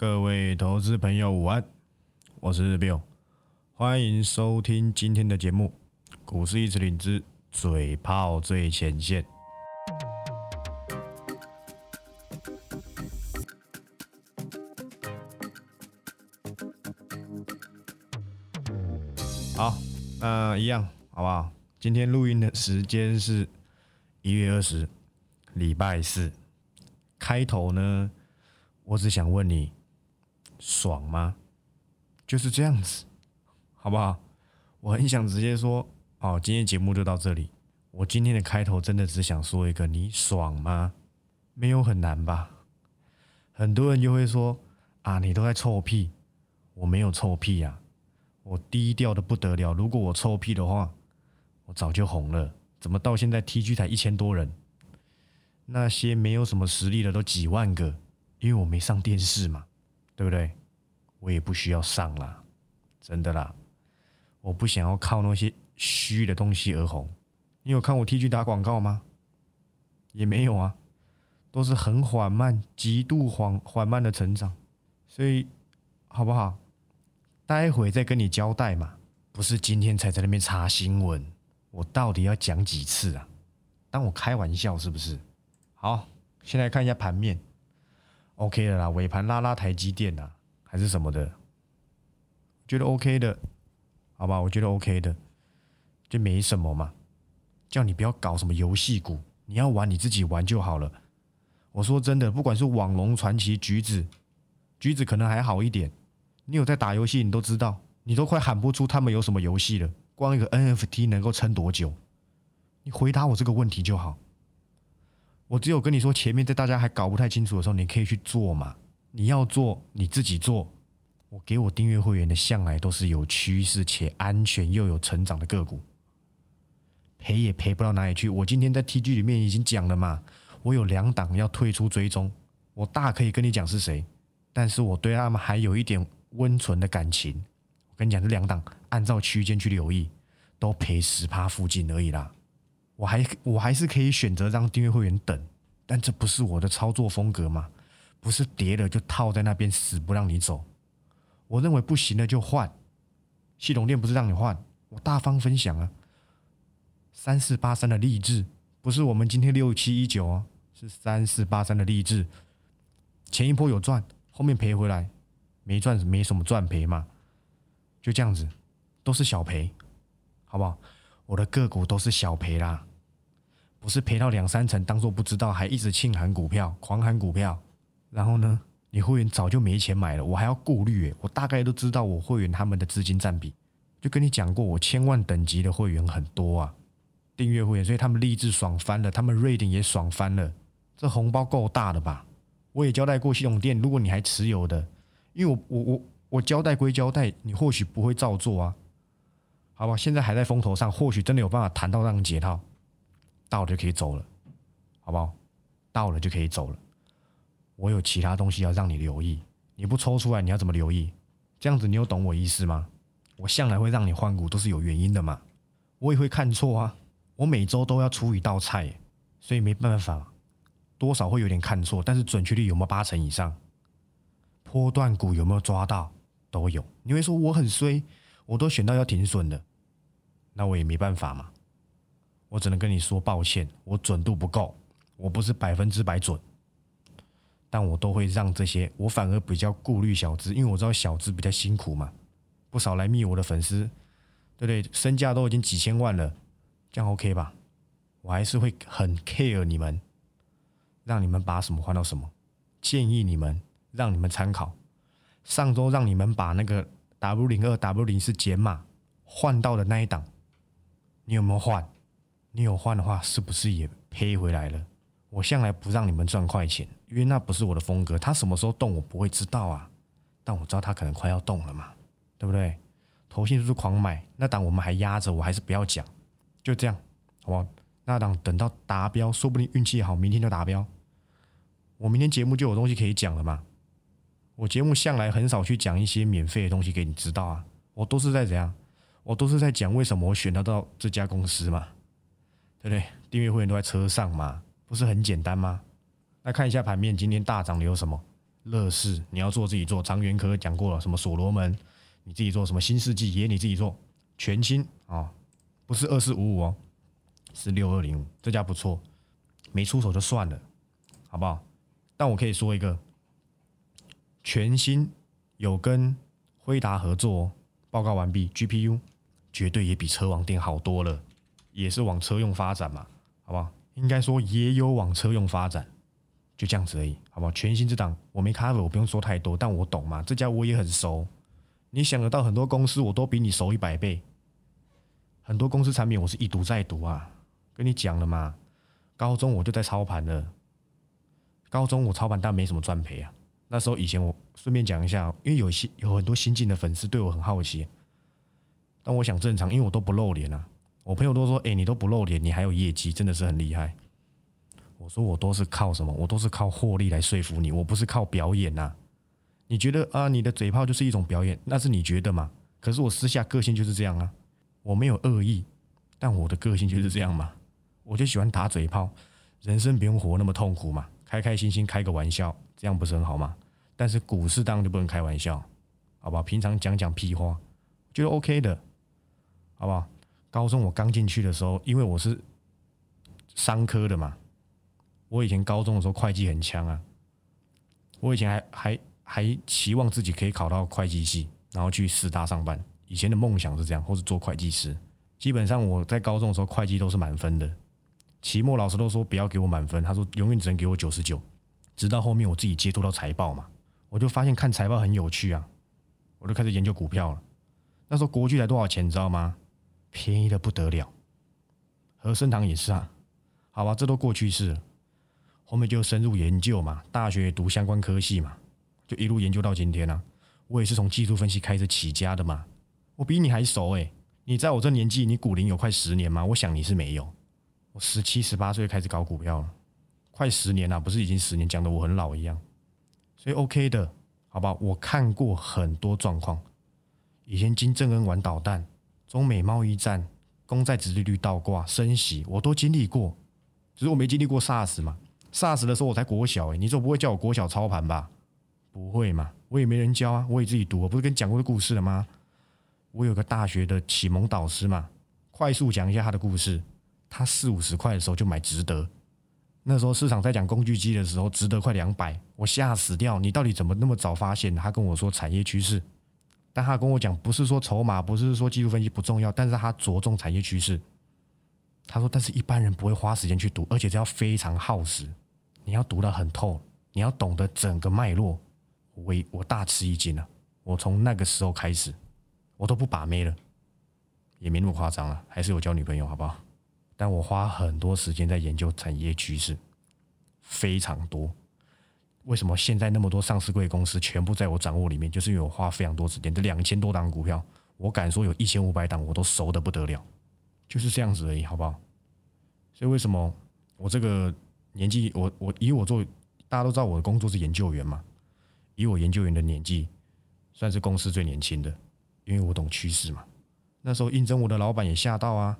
各位投资朋友午安，我是 Bill，欢迎收听今天的节目《股市一直领之嘴炮最前线》。好，那一样好不好？今天录音的时间是一月二十，礼拜四。开头呢，我只想问你。爽吗？就是这样子，好不好？我很想直接说，哦，今天节目就到这里。我今天的开头真的只想说一个，你爽吗？没有很难吧？很多人就会说，啊，你都在臭屁。我没有臭屁啊，我低调的不得了。如果我臭屁的话，我早就红了。怎么到现在 T G 才一千多人？那些没有什么实力的都几万个，因为我没上电视嘛。对不对？我也不需要上了，真的啦。我不想要靠那些虚的东西而红。你有看我 T G 打广告吗？也没有啊，都是很缓慢、极度缓缓慢的成长。所以，好不好？待会再跟你交代嘛。不是今天才在那边查新闻，我到底要讲几次啊？当我开玩笑是不是？好，先来看一下盘面。OK 的啦，尾盘拉拉台积电啊，还是什么的，觉得 OK 的，好吧，我觉得 OK 的，就没什么嘛。叫你不要搞什么游戏股，你要玩你自己玩就好了。我说真的，不管是网龙传奇、橘子，橘子可能还好一点。你有在打游戏，你都知道，你都快喊不出他们有什么游戏了。光一个 NFT 能够撑多久？你回答我这个问题就好。我只有跟你说，前面在大家还搞不太清楚的时候，你可以去做嘛。你要做，你自己做。我给我订阅会员的，向来都是有趋势且安全又有成长的个股，赔也赔不到哪里去。我今天在 TG 里面已经讲了嘛，我有两档要退出追踪，我大可以跟你讲是谁，但是我对他们还有一点温存的感情。我跟你讲，这两档按照区间去留意，都赔十趴附近而已啦。我还我还是可以选择让订阅会员等，但这不是我的操作风格嘛？不是跌了就套在那边死不让你走。我认为不行了就换。系统店不是让你换，我大方分享啊。三四八三的励志不是我们今天六七一九哦，是三四八三的励志。前一波有赚，后面赔回来，没赚没什么赚赔嘛，就这样子，都是小赔，好不好？我的个股都是小赔啦。不是赔到两三成，当做不知道，还一直庆喊股票，狂喊股票。然后呢，你会员早就没钱买了，我还要顾虑。我大概都知道我会员他们的资金占比，就跟你讲过，我千万等级的会员很多啊，订阅会员，所以他们励志爽翻了，他们 rating 也爽翻了。这红包够大的吧？我也交代过系统店，如果你还持有的，因为我我我我交代归交代，你或许不会照做啊，好吧？现在还在风头上，或许真的有办法谈到让你解套。到了就可以走了，好不好？到了就可以走了。我有其他东西要让你留意，你不抽出来，你要怎么留意？这样子你有懂我意思吗？我向来会让你换股，都是有原因的嘛。我也会看错啊，我每周都要出一道菜，所以没办法，多少会有点看错。但是准确率有没有八成以上？波段股有没有抓到？都有。你会说我很衰，我都选到要停损的，那我也没办法嘛。我只能跟你说抱歉，我准度不够，我不是百分之百准，但我都会让这些，我反而比较顾虑小资，因为我知道小资比较辛苦嘛，不少来密我的粉丝，对不对？身价都已经几千万了，这样 OK 吧？我还是会很 care 你们，让你们把什么换到什么，建议你们，让你们参考。上周让你们把那个 W 零二 W 零四减码换到的那一档，你有没有换？你有换的话，是不是也赔回来了？我向来不让你们赚快钱，因为那不是我的风格。他什么时候动，我不会知道啊。但我知道他可能快要动了嘛，对不对？头信就是狂买？那档我们还压着，我还是不要讲，就这样，好不好？那档等到达标，说不定运气好，明天就达标。我明天节目就有东西可以讲了嘛。我节目向来很少去讲一些免费的东西给你知道啊，我都是在怎样？我都是在讲为什么我选得到这家公司嘛。对不对？订阅会员都在车上嘛，不是很简单吗？那看一下盘面，今天大涨的有什么？乐视你要做自己做，长源科讲过了，什么所罗门你自己做，什么新世纪也你自己做，全新啊，不是二四五五哦，是六二零五，这家不错，没出手就算了，好不好？但我可以说一个，全新有跟辉达合作，哦报告完毕，GPU 绝对也比车王店好多了，也是往车用发展嘛，好不好？应该说也有往车用发展。就这样子而已，好不好？全新这档我没 cover，我不用说太多，但我懂嘛。这家我也很熟，你想得到很多公司，我都比你熟一百倍。很多公司产品我是一读再读啊，跟你讲了嘛。高中我就在操盘了，高中我操盘但没什么赚赔啊。那时候以前我顺便讲一下，因为有些有很多新进的粉丝对我很好奇，但我想正常，因为我都不露脸啊。我朋友都说，哎，你都不露脸，你还有业绩，真的是很厉害。我说我都是靠什么？我都是靠获利来说服你，我不是靠表演呐。你觉得啊，你的嘴炮就是一种表演，那是你觉得嘛？可是我私下个性就是这样啊，我没有恶意，但我的个性就是这样嘛。我就喜欢打嘴炮，人生不用活那么痛苦嘛，开开心心开个玩笑，这样不是很好吗？但是股市当然就不能开玩笑，好吧？平常讲讲屁话，觉得 OK 的，好不好？高中我刚进去的时候，因为我是商科的嘛。我以前高中的时候会计很强啊，我以前还还还期望自己可以考到会计系，然后去四大上班。以前的梦想是这样，或是做会计师。基本上我在高中的时候会计都是满分的，期末老师都说不要给我满分，他说永远只能给我九十九。直到后面我自己接触到财报嘛，我就发现看财报很有趣啊，我就开始研究股票了。那时候国巨才多少钱，你知道吗？便宜的不得了。和生堂也是啊，好吧，这都过去式了。后面就深入研究嘛，大学读相关科系嘛，就一路研究到今天啊。我也是从技术分析开始起家的嘛。我比你还熟诶，你在我这年纪，你股龄有快十年吗？我想你是没有。我十七、十八岁开始搞股票了，快十年了，不是已经十年，讲的我很老一样。所以 OK 的，好吧？我看过很多状况，以前金正恩玩导弹，中美贸易战，公债殖利率倒挂升息，我都经历过，只是我没经历过 SARS 嘛。SARS 的时候我才国小哎，你总不会叫我国小操盘吧？不会嘛，我也没人教啊，我也自己读。我不是跟你讲过的故事了吗？我有个大学的启蒙导师嘛，快速讲一下他的故事。他四五十块的时候就买值得，那时候市场在讲工具机的时候，值得快两百，我吓死掉。你到底怎么那么早发现？他跟我说产业趋势，但他跟我讲不是说筹码，不是说技术分析不重要，但是他着重产业趋势。他说，但是一般人不会花时间去读，而且这要非常耗时。你要读得很透，你要懂得整个脉络。我我大吃一惊了。我从那个时候开始，我都不把妹了，也没那么夸张了，还是有交女朋友，好不好？但我花很多时间在研究产业趋势，非常多。为什么现在那么多上市贵公司全部在我掌握里面？就是因为我花非常多时间。这两千多档股票，我敢说有一千五百档我都熟的不得了，就是这样子而已，好不好？所以为什么我这个？年纪，我我以我做，大家都知道我的工作是研究员嘛。以我研究员的年纪，算是公司最年轻的，因为我懂趋势嘛。那时候应征我的老板也吓到啊！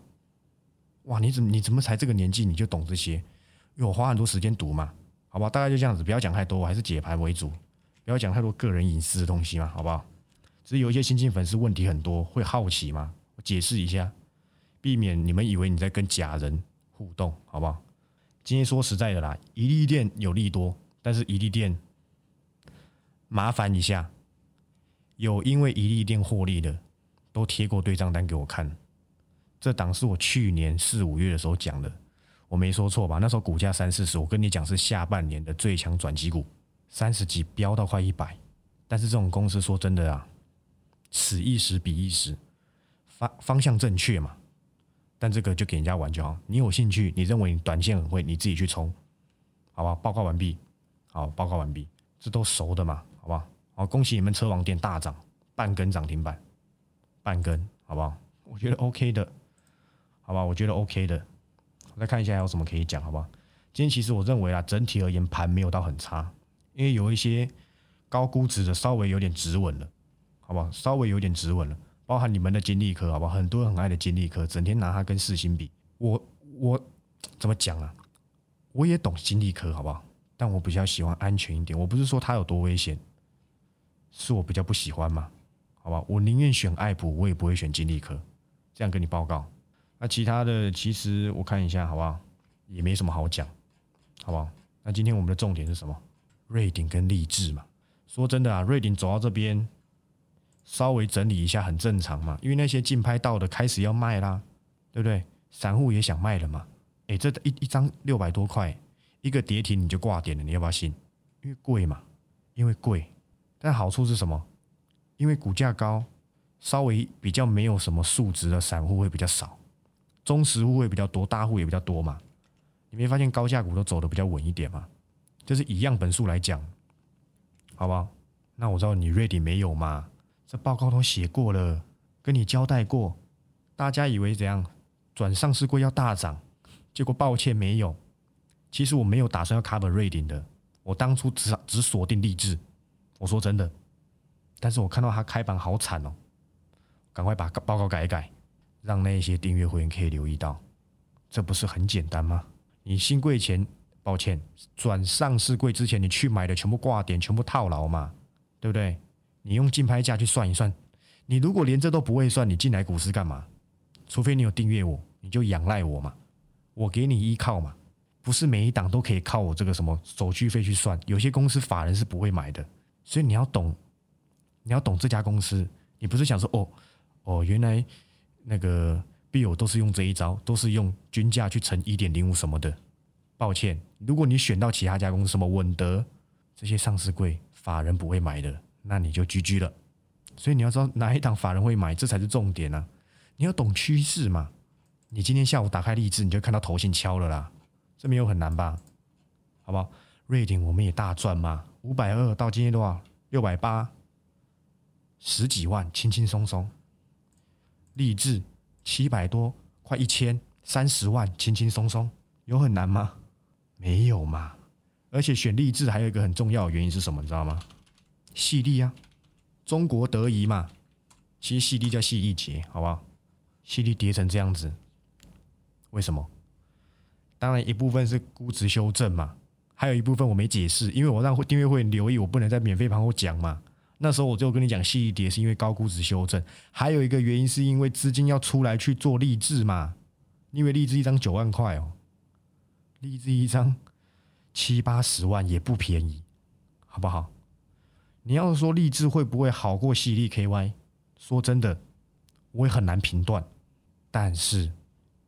哇，你怎么你怎么才这个年纪你就懂这些？因为我花很多时间读嘛，好吧？大概就这样子，不要讲太多，我还是解盘为主，不要讲太多个人隐私的东西嘛，好不好？只是有一些新进粉丝问题很多，会好奇嘛，我解释一下，避免你们以为你在跟假人互动，好不好？今天说实在的啦，一利店有利多，但是一利店麻烦一下，有因为一利店获利的，都贴过对账单给我看。这档是我去年四五月的时候讲的，我没说错吧？那时候股价三四十，我跟你讲是下半年的最强转机股，三十几飙到快一百。但是这种公司说真的啊，此一时彼一时，方方向正确嘛？但这个就给人家玩就好。你有兴趣，你认为你短线很会，你自己去冲，好吧？报告完毕，好，报告完毕，这都熟的嘛，好不好？好，恭喜你们车王店大涨，半根涨停板，半根，好不好？我觉得 OK 的，好吧？我觉得 OK 的。我再看一下还有什么可以讲，好不好？今天其实我认为啊，整体而言盘没有到很差，因为有一些高估值的稍微有点止稳了，好不好？稍微有点止稳了。包含你们的金利科，好不好？很多人很爱的金利科，整天拿它跟四星比。我我怎么讲啊？我也懂金利科，好不好？但我比较喜欢安全一点。我不是说它有多危险，是我比较不喜欢嘛？好吧，我宁愿选爱普，我也不会选金利科。这样跟你报告。那其他的，其实我看一下，好不好？也没什么好讲，好不好？那今天我们的重点是什么？瑞鼎跟励志嘛。说真的啊，瑞鼎走到这边，稍微整理一下很正常嘛，因为那些竞拍到的开始要卖啦，对不对？散户也想卖了嘛。哎，这一一张六百多块。一个跌停你就挂点了，你要不要信？因为贵嘛，因为贵。但好处是什么？因为股价高，稍微比较没有什么素质的散户会比较少，中实户会比较多，大户也比较多嘛。你没发现高价股都走的比较稳一点吗？就是以样本数来讲，好不好？那我知道你瑞迪没有嘛？这报告都写过了，跟你交代过。大家以为怎样转上市柜要大涨，结果抱歉没有。其实我没有打算要 cover 瑞鼎的，我当初只只锁定励志。我说真的，但是我看到他开盘好惨哦，赶快把报告改一改，让那些订阅会员可以留意到，这不是很简单吗？你新贵前，抱歉，转上市柜之前你去买的全部挂点，全部套牢嘛，对不对？你用竞拍价去算一算，你如果连这都不会算，你进来股市干嘛？除非你有订阅我，你就仰赖我嘛，我给你依靠嘛。不是每一档都可以靠我这个什么手续费去算，有些公司法人是不会买的，所以你要懂，你要懂这家公司，你不是想说哦哦，原来那个必有都是用这一招，都是用均价去乘一点零五什么的。抱歉，如果你选到其他家公司，什么稳德这些上市贵法人不会买的，那你就 GG 了。所以你要知道哪一档法人会买，这才是重点啊！你要懂趋势嘛。你今天下午打开励志，你就看到头先敲了啦。这没有很难吧？好不好？瑞典我们也大赚嘛，五百二到今天多少？六百八，十几万，轻轻松松。励志七百多，快一千，三十万，轻轻松松，有很难吗？没有嘛。而且选励志还有一个很重要的原因是什么？你知道吗？细粒啊，中国德仪嘛。其实细粒叫细粒节，好不好？细粒叠成这样子，为什么？当然，一部分是估值修正嘛，还有一部分我没解释，因为我让订阅会留意，我不能在免费盘后讲嘛。那时候我就跟你讲，细一点是因为高估值修正，还有一个原因是因为资金要出来去做励志嘛。因为励志一张九万块哦，励志一张七八十万也不便宜，好不好？你要说励志会不会好过细粒 KY？说真的，我也很难评断。但是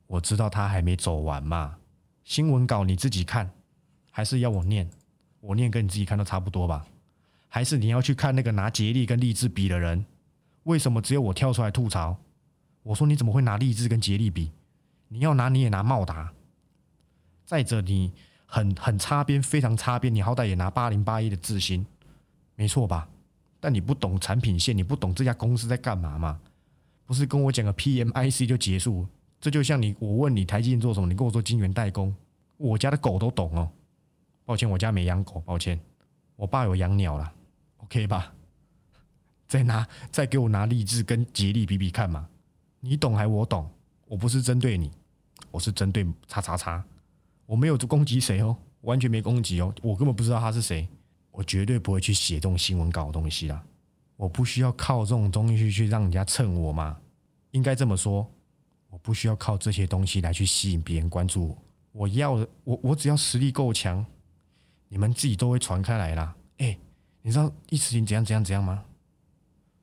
我知道他还没走完嘛。新闻稿你自己看，还是要我念？我念跟你自己看都差不多吧？还是你要去看那个拿杰力跟励志比的人？为什么只有我跳出来吐槽？我说你怎么会拿励志跟杰力比？你要拿你也拿茂达。再者，你很很擦边，非常擦边，你好歹也拿八零八一的智新，没错吧？但你不懂产品线，你不懂这家公司在干嘛吗？不是跟我讲个 PMIC 就结束？这就像你，我问你台积电做什么，你跟我说晶圆代工，我家的狗都懂哦。抱歉，我家没养狗，抱歉。我爸有养鸟了，OK 吧？再拿，再给我拿励志跟吉利比比看嘛。你懂还我懂？我不是针对你，我是针对叉叉叉。我没有攻击谁哦，完全没攻击哦，我根本不知道他是谁。我绝对不会去写这种新闻稿的东西啦。我不需要靠这种东西去让人家蹭我嘛。应该这么说。我不需要靠这些东西来去吸引别人关注我，我要的，我我只要实力够强，你们自己都会传开来啦。哎，你知道一时情怎样怎样怎样吗？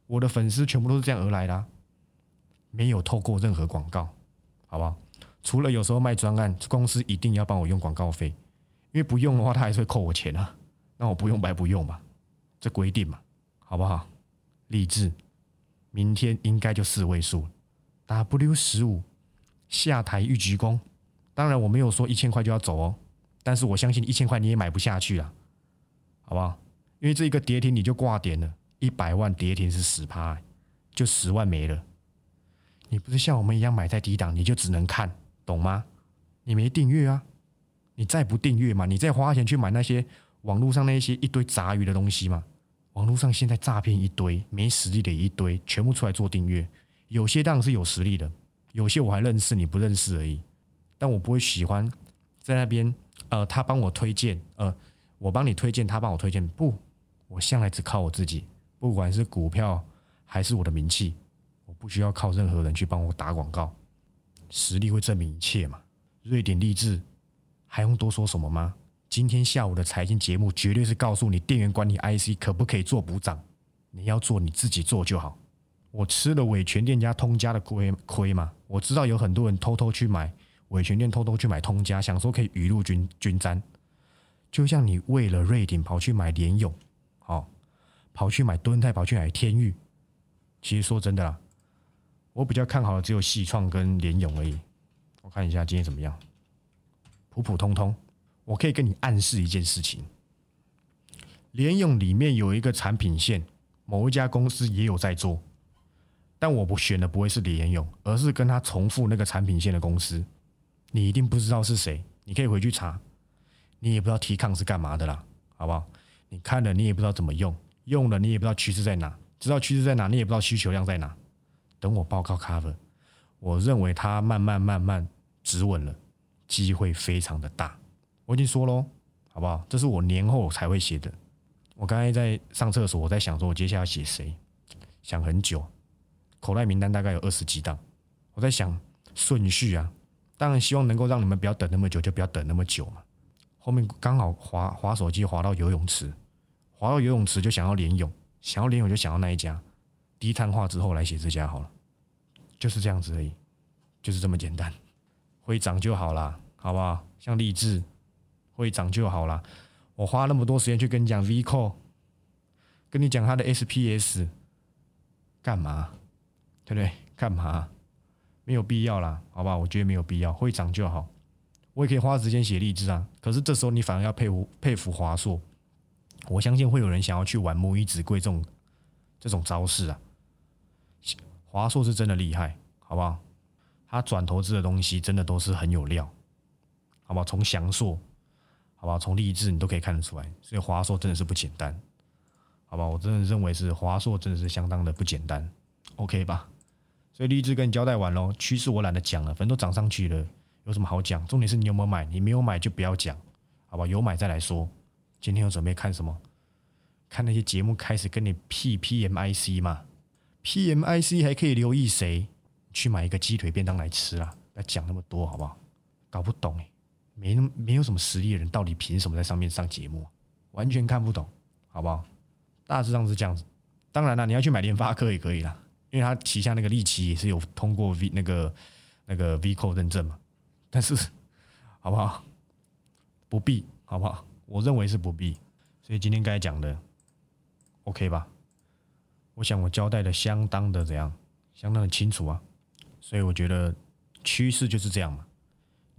我的粉丝全部都是这样而来的，没有透过任何广告，好不好？除了有时候卖专案，公司一定要帮我用广告费，因为不用的话，他还是会扣我钱啊。那我不用白不用吧？这规定嘛，好不好？励志，明天应该就四位数。W 十五下台预鞠躬，当然我没有说一千块就要走哦，但是我相信一千块你也买不下去啊，好不好？因为这一个跌停你就挂点了，一百万跌停是十趴，就十万没了。你不是像我们一样买在低档，你就只能看懂吗？你没订阅啊？你再不订阅嘛？你再花钱去买那些网络上那些一堆杂鱼的东西嘛？网络上现在诈骗一堆，没实力的一堆，全部出来做订阅。有些当然是有实力的，有些我还认识你不认识而已。但我不会喜欢在那边，呃，他帮我推荐，呃，我帮你推荐，他帮我推荐，不，我向来只靠我自己，不管是股票还是我的名气，我不需要靠任何人去帮我打广告，实力会证明一切嘛。瑞典励志还用多说什么吗？今天下午的财经节目绝对是告诉你电源管理 IC 可不可以做补涨，你要做你自己做就好。我吃了伟全店家通家的亏亏嘛，我知道有很多人偷偷去买伟全店，偷偷去买通家，想说可以雨露均均沾。就像你为了瑞典跑去买联勇，好，跑去买敦泰，跑去买天域。其实说真的啦，我比较看好的只有细创跟联勇而已。我看一下今天怎么样，普普通通。我可以跟你暗示一件事情：联用里面有一个产品线，某一家公司也有在做，但我不选的不会是联用，而是跟他重复那个产品线的公司。你一定不知道是谁，你可以回去查。你也不知道提抗是干嘛的啦，好不好？你看了你也不知道怎么用，用了你也不知道趋势在哪，知道趋势在哪，你也不知道需求量在哪。等我报告 cover，我认为它慢慢慢慢止稳了，机会非常的大。我已经说喽，好不好？这是我年后才会写的。我刚才在上厕所，我在想说，我接下来写谁？想很久，口袋名单大概有二十几档。我在想顺序啊，当然希望能够让你们不要等那么久，就不要等那么久嘛。后面刚好滑滑手机滑到游泳池，滑到游泳池就想要连泳，想要连泳就想要那一家。低碳化之后来写这家好了，就是这样子而已，就是这么简单。会涨就好啦，好不好？像励志。会涨就好了。我花那么多时间去跟你讲 V c o 跟你讲它的 SPS，干嘛？对不对？干嘛？没有必要啦，好吧？我觉得没有必要。会涨就好。我也可以花时间写励志啊。可是这时候你反而要佩服佩服华硕。我相信会有人想要去玩母以子贵这种这种招式啊。华硕是真的厉害，好不好？他转投资的东西真的都是很有料，好不好？从翔硕。好吧，从励志你都可以看得出来，所以华硕真的是不简单，好吧，我真的认为是华硕真的是相当的不简单，OK 吧？所以励志跟你交代完喽，趋势我懒得讲了，反正都涨上去了，有什么好讲？重点是你有没有买，你没有买就不要讲，好吧？有买再来说。今天有准备看什么？看那些节目开始跟你 P P M I C 嘛？P M I C 还可以留意谁？去买一个鸡腿便当来吃啊！不要讲那么多，好不好？搞不懂哎。没没有什么实力的人，到底凭什么在上面上节目？完全看不懂，好不好？大致上是这样子。当然了，你要去买联发科也可以啦，因为它旗下那个利奇也是有通过 V 那个那个 VCO 认证嘛。但是，好不好？不必，好不好？我认为是不必。所以今天该讲的，OK 吧？我想我交代的相当的怎样，相当的清楚啊。所以我觉得趋势就是这样嘛。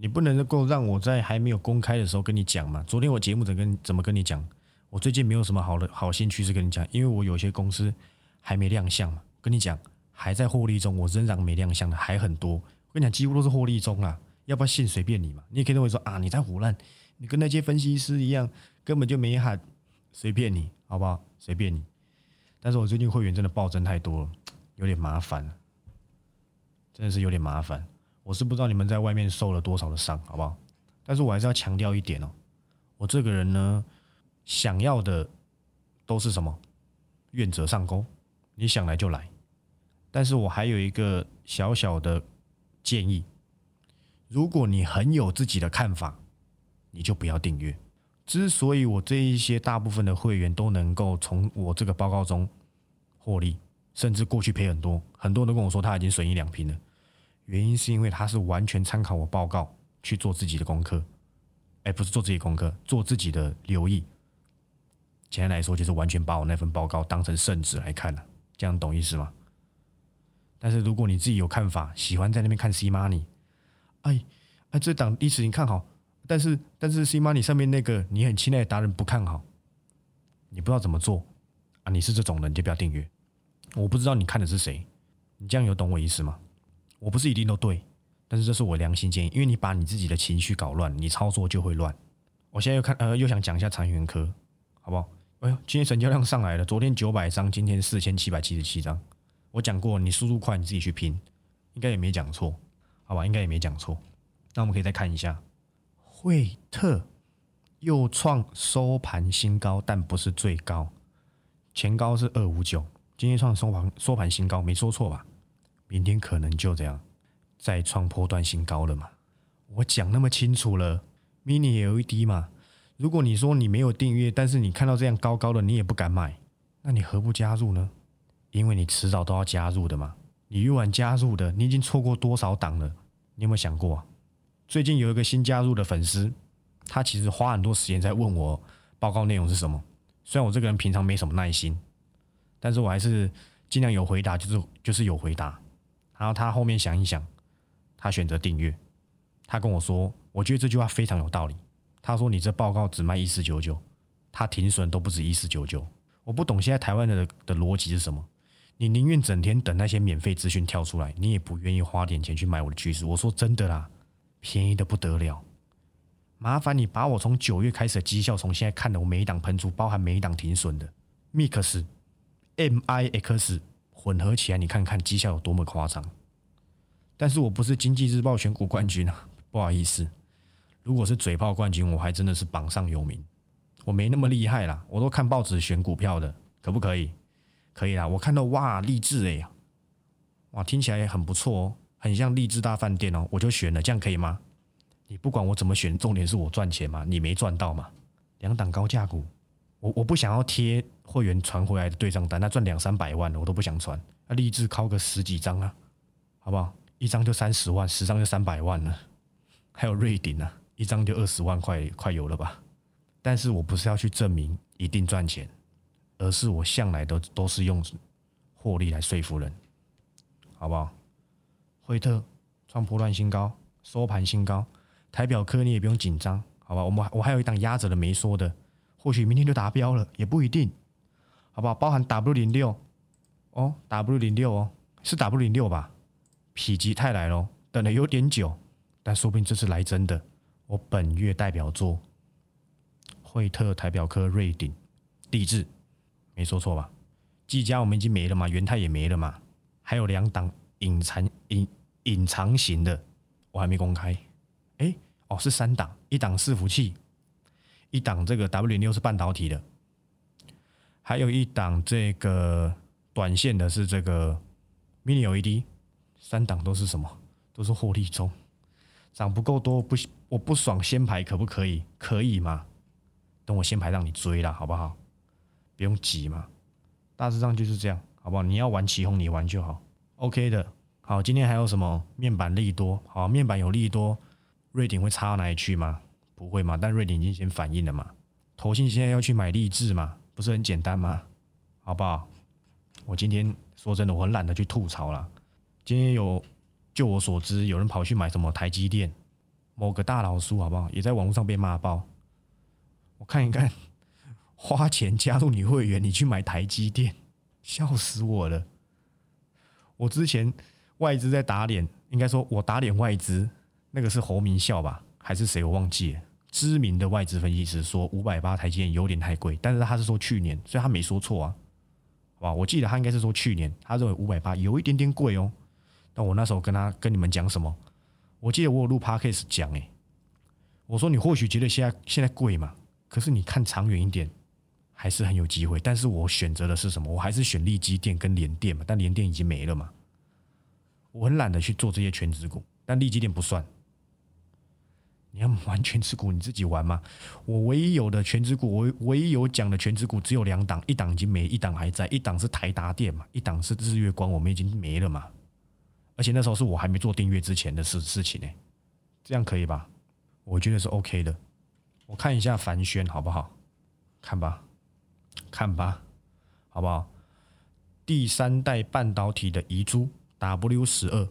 你不能够让我在还没有公开的时候跟你讲嘛？昨天我节目怎跟怎么跟你讲？我最近没有什么好的好心趋势跟你讲，因为我有些公司还没亮相嘛。跟你讲，还在获利中，我仍然没亮相的还很多。我跟你讲，几乎都是获利中啊，要不要信随便你嘛。你也可以认为说啊，你在胡乱，你跟那些分析师一样，根本就没喊，随便你，好不好？随便你。但是我最近会员真的暴增太多了，有点麻烦，真的是有点麻烦。我是不知道你们在外面受了多少的伤，好不好？但是我还是要强调一点哦，我这个人呢，想要的都是什么？愿者上钩，你想来就来。但是我还有一个小小的建议：如果你很有自己的看法，你就不要订阅。之所以我这一些大部分的会员都能够从我这个报告中获利，甚至过去赔很多，很多人都跟我说他已经损益两平了。原因是因为他是完全参考我报告去做自己的功课，哎，不是做自己功课，做自己的留意。简单来说，就是完全把我那份报告当成圣旨来看了，这样懂意思吗？但是如果你自己有看法，喜欢在那边看 C money，哎哎，这档历史你看好，但是但是 C money 上面那个你很亲爱的达人不看好，你不知道怎么做啊？你是这种人，你就不要订阅。我不知道你看的是谁，你这样有懂我意思吗？我不是一定都对，但是这是我良心建议，因为你把你自己的情绪搞乱，你操作就会乱。我现在又看呃，又想讲一下长源科，好不好？哎呦，今天成交量上来了，昨天九百张，今天四千七百七十七张。我讲过，你速度快，你自己去拼，应该也没讲错，好吧？应该也没讲错。那我们可以再看一下惠特，又创收盘新高，但不是最高，前高是二五九，今天创收盘收盘新高，没说错吧？明天可能就这样再创破断新高了嘛？我讲那么清楚了，mini LED 嘛。如果你说你没有订阅，但是你看到这样高高的，你也不敢买，那你何不加入呢？因为你迟早都要加入的嘛。你越晚加入的，你已经错过多少档了？你有没有想过啊？最近有一个新加入的粉丝，他其实花很多时间在问我报告内容是什么。虽然我这个人平常没什么耐心，但是我还是尽量有回答，就是就是有回答。然后他后面想一想，他选择订阅。他跟我说，我觉得这句话非常有道理。他说：“你这报告只卖一四九九，他停损都不止一四九九。我不懂现在台湾的的逻辑是什么？你宁愿整天等那些免费资讯跳出来，你也不愿意花点钱去买我的趋势。我说真的啦，便宜的不得了。麻烦你把我从九月开始的绩效，从现在看的我每一档喷出，包含每一档停损的 Mix、MIX 混合起来，你看看绩效有多么夸张。但是我不是经济日报选股冠军啊，不好意思。”如果是嘴炮冠军，我还真的是榜上有名。我没那么厉害啦，我都看报纸选股票的，可不可以？可以啦。我看到哇，励志哎，哇，听起来也很不错哦，很像励志大饭店哦，我就选了，这样可以吗？你不管我怎么选，重点是我赚钱嘛，你没赚到嘛？两档高价股，我我不想要贴会员传回来的对账单，那赚两三百万的我都不想传。那励志靠个十几张啊，好不好？一张就三十万，十张就三百万了，还有瑞鼎啊。一张就二十万块，快有了吧？但是我不是要去证明一定赚钱，而是我向来都都是用获利来说服人，好不好？惠特创破乱新高，收盘新高，台表科你也不用紧张，好吧？我们我还有一档压着的没说的，或许明天就达标了，也不一定，好不好？包含 W 零六哦，W 零六哦，是 W 零六吧？否极泰来咯，等了有点久，但说不定这次来真的。我本月代表作，惠特、台表科、瑞鼎、地质，没说错吧？技嘉我们已经没了嘛，元泰也没了嘛，还有两档隐藏隐隐藏型的，我还没公开。哎，哦，是三档，一档伺服器，一档这个 W 零六是半导体的，还有一档这个短线的是这个 Mini LED，三档都是什么？都是获利中。涨不够多，不我不爽，先排可不可以？可以吗？等我先排让你追了，好不好？不用急嘛，大致上就是这样，好不好？你要玩起哄，你玩就好，OK 的。好，今天还有什么面板利多？好，面板有利多，瑞鼎会差到哪里去吗？不会嘛？但瑞鼎已经先反应了嘛。投信现在要去买励志嘛？不是很简单吗？好不好？我今天说真的，我很懒得去吐槽了。今天有。就我所知，有人跑去买什么台积电，某个大佬叔，好不好？也在网络上被骂爆。我看一看，花钱加入你会员，你去买台积电，笑死我了。我之前外资在打脸，应该说我打脸外资，那个是侯明孝吧，还是谁？我忘记了。知名的外资分析师说五百八台积电有点太贵，但是他是说去年，所以他没说错啊，好吧？我记得他应该是说去年，他认为五百八有一点点贵哦。但我那时候跟他跟你们讲什么？我记得我有录 podcast 讲诶，我说你或许觉得现在现在贵嘛，可是你看长远一点，还是很有机会。但是我选择的是什么？我还是选利基电跟联电嘛，但联电已经没了嘛。我很懒得去做这些全职股，但利基电不算。你要玩全职股，你自己玩嘛。我唯一有的全职股，我唯一有讲的全职股只有两档，一档已经没，一档还在，一档是台达电嘛，一档是日月光，我们已经没了嘛。而且那时候是我还没做订阅之前的事事情呢，这样可以吧？我觉得是 OK 的。我看一下凡轩好不好？看吧，看吧，好不好？第三代半导体的遗珠 W 十二，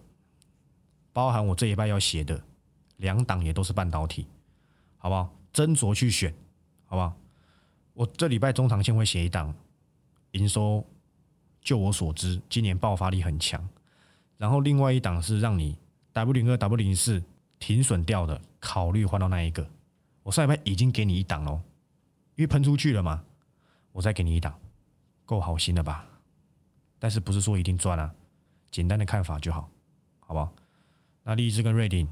包含我这一半要写的两档也都是半导体，好不好？斟酌去选，好不好？我这礼拜中长线会写一档，营收，就我所知，今年爆发力很强。然后另外一档是让你 W 零二 W 零四停损掉的，考虑换到那一个。我上礼拜已经给你一档喽，因为喷出去了嘛，我再给你一档，够好心了吧？但是不是说一定赚啊？简单的看法就好，好不好？那励志跟瑞鼎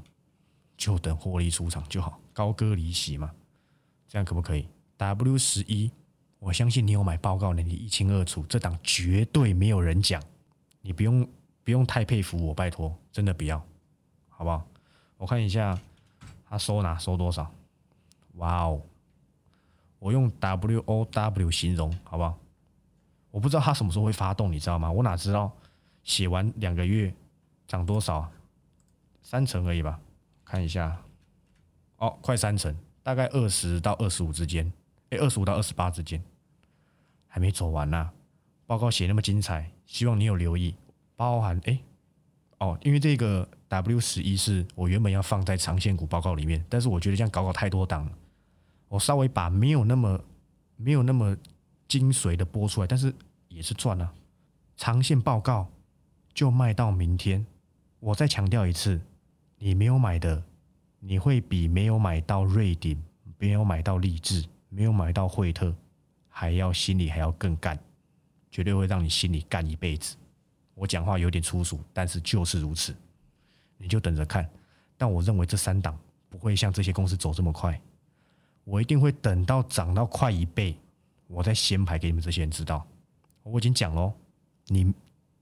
就等获利出场就好，高歌离席嘛。这样可不可以？W 十一，我相信你有买报告的，你一清二楚，这档绝对没有人讲，你不用不用太佩服我，拜托，真的不要，好不好？我看一下他收哪收多少，哇哦，我用 W O W 形容，好不好？我不知道他什么时候会发动，你知道吗？我哪知道写完两个月涨多少？三成而已吧，看一下，哦，快三成，大概二十到二十五之间，哎，二十五到二十八之间，还没走完呢。报告写那么精彩，希望你有留意，包含哎，哦，因为这个 W 十一是我原本要放在长线股报告里面，但是我觉得这样搞搞太多档了，我稍微把没有那么没有那么。精髓的播出来，但是也是赚了。长线报告就卖到明天。我再强调一次，你没有买的，你会比没有买到瑞鼎、没有买到励志、没有买到惠特还要心里还要更干，绝对会让你心里干一辈子。我讲话有点粗俗，但是就是如此。你就等着看。但我认为这三档不会像这些公司走这么快，我一定会等到涨到快一倍。我再先排给你们这些人知道，我已经讲喽，你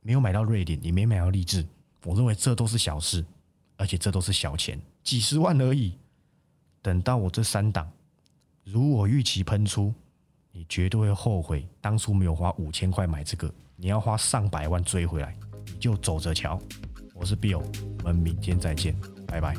没有买到瑞典，你没买到励志，我认为这都是小事，而且这都是小钱，几十万而已。等到我这三档如果预期喷出，你绝对会后悔当初没有花五千块买这个，你要花上百万追回来，你就走着瞧。我是 Bill，我们明天再见，拜拜。